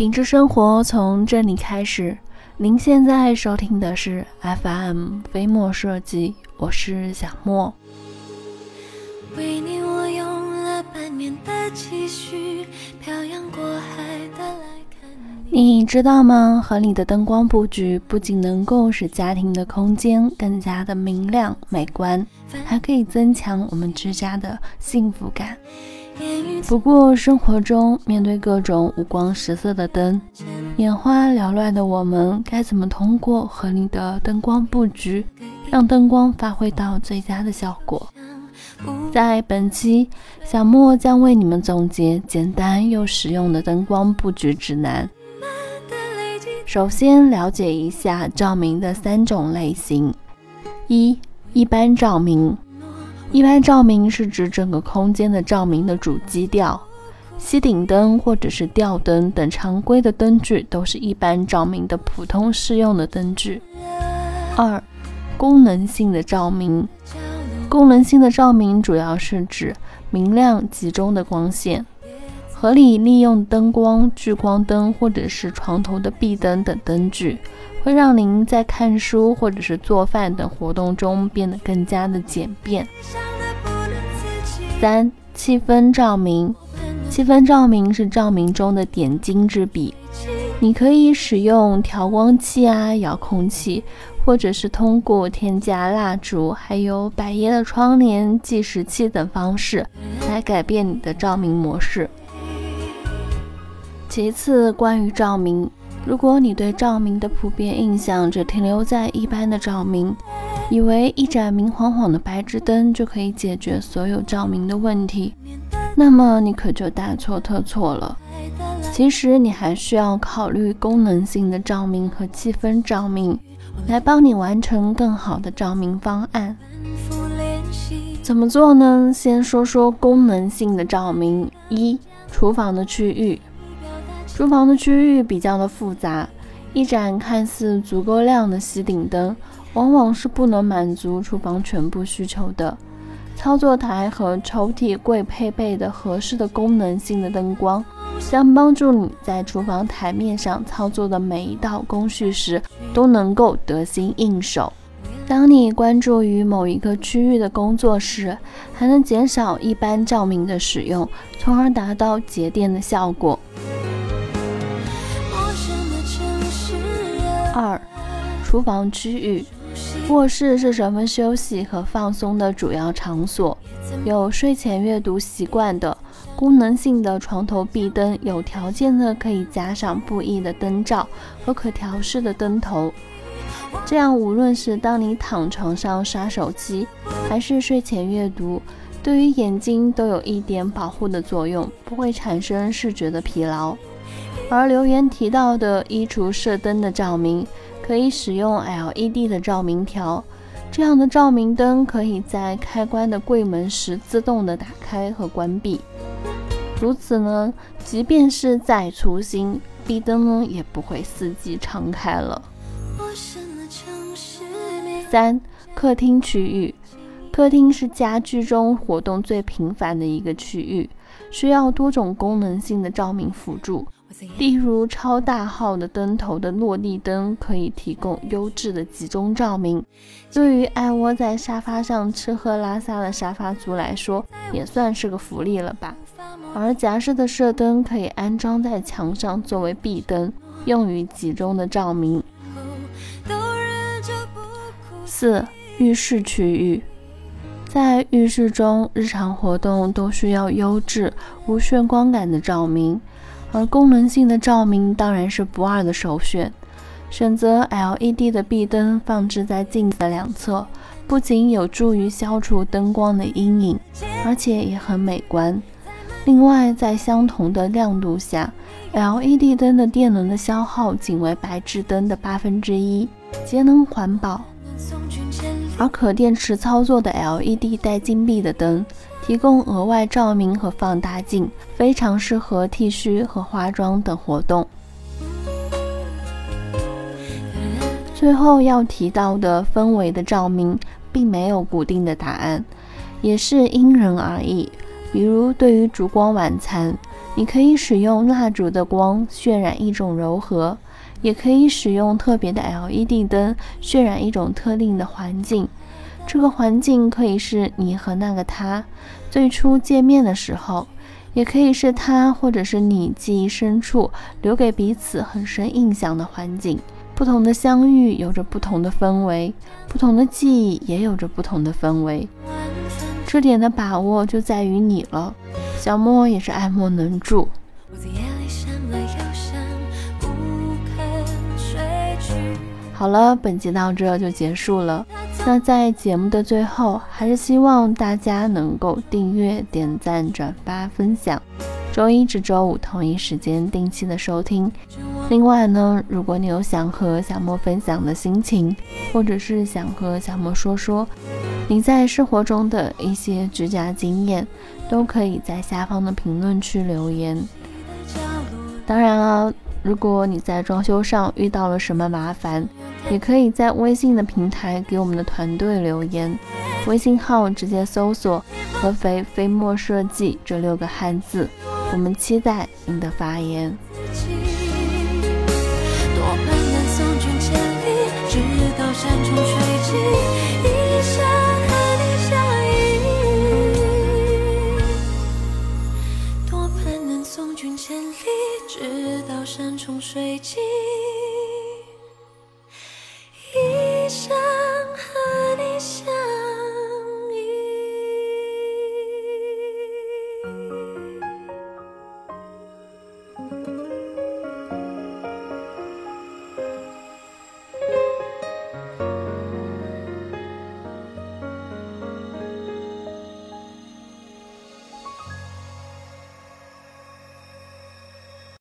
品质生活从这里开始。您现在收听的是 FM 飞墨设计，我是小莫。为你我用了半年的积蓄，漂洋过海的来看你。你知道吗？合理的灯光布局不仅能够使家庭的空间更加的明亮美观，还可以增强我们居家的幸福感。不过，生活中面对各种五光十色的灯，眼花缭乱的我们，该怎么通过合理的灯光布局，让灯光发挥到最佳的效果？在本期，小莫将为你们总结简单又实用的灯光布局指南。首先，了解一下照明的三种类型：一、一般照明。一般照明是指整个空间的照明的主基调，吸顶灯或者是吊灯等常规的灯具都是一般照明的普通适用的灯具。二、功能性的照明，功能性的照明主要是指明亮集中的光线，合理利用灯光、聚光灯或者是床头的壁灯等灯具。会让您在看书或者是做饭等活动中变得更加的简便。三、气氛照明，气氛照明是照明中的点睛之笔。你可以使用调光器啊、遥控器，或者是通过添加蜡烛、还有百叶的窗帘、计时器等方式来改变你的照明模式。其次，关于照明。如果你对照明的普遍印象只停留在一般的照明，以为一盏明晃晃的白炽灯就可以解决所有照明的问题，那么你可就大错特错了。其实你还需要考虑功能性的照明和气氛照明，来帮你完成更好的照明方案。怎么做呢？先说说功能性的照明。一、厨房的区域。厨房的区域比较的复杂，一盏看似足够亮的吸顶灯，往往是不能满足厨房全部需求的。操作台和抽屉柜配备的合适的功能性的灯光，将帮助你在厨房台面上操作的每一道工序时都能够得心应手。当你关注于某一个区域的工作时，还能减少一般照明的使用，从而达到节电的效果。二、厨房区域，卧室是人们休息和放松的主要场所。有睡前阅读习惯的，功能性的床头壁灯，有条件的可以加上布艺的灯罩和可调式的灯头。这样，无论是当你躺床上刷手机，还是睡前阅读，对于眼睛都有一点保护的作用，不会产生视觉的疲劳。而留言提到的衣橱射灯的照明，可以使用 LED 的照明条，这样的照明灯可以在开关的柜门时自动的打开和关闭。如此呢，即便是再粗心，壁灯呢也不会四季常开了。三、客厅区域，客厅是家居中活动最频繁的一个区域，需要多种功能性的照明辅助。例如，超大号的灯头的落地灯可以提供优质的集中照明，对于爱窝在沙发上吃喝拉撒的沙发族来说，也算是个福利了吧。而夹式的射灯可以安装在墙上作为壁灯，用于集中的照明。四、浴室区域，在浴室中，日常活动都需要优质、无眩光感的照明。而功能性的照明当然是不二的首选。选择 LED 的壁灯放置在镜子的两侧，不仅有助于消除灯光的阴影，而且也很美观。另外，在相同的亮度下，LED 灯的电能的消耗仅为白炽灯的八分之一，节能环保。而可电池操作的 LED 带金币的灯。提供额外照明和放大镜，非常适合剃须和化妆等活动。最后要提到的氛围的照明，并没有固定的答案，也是因人而异。比如，对于烛光晚餐，你可以使用蜡烛的光渲染一种柔和，也可以使用特别的 LED 灯渲染一种特定的环境。这个环境可以是你和那个他最初见面的时候，也可以是他或者是你记忆深处留给彼此很深印象的环境。不同的相遇有着不同的氛围，不同的记忆也有着不同的氛围。这点的把握就在于你了。小莫也是爱莫能助。好了，本集到这就结束了。那在节目的最后，还是希望大家能够订阅、点赞、转发、分享。周一至周五同一时间定期的收听。另外呢，如果你有想和小莫分享的心情，或者是想和小莫说说你在生活中的一些居家经验。都可以在下方的评论区留言。当然了，如果你在装修上遇到了什么麻烦，也可以在微信的平台给我们的团队留言。微信号直接搜索“合肥飞墨设计”这六个汉字，我们期待您的发言。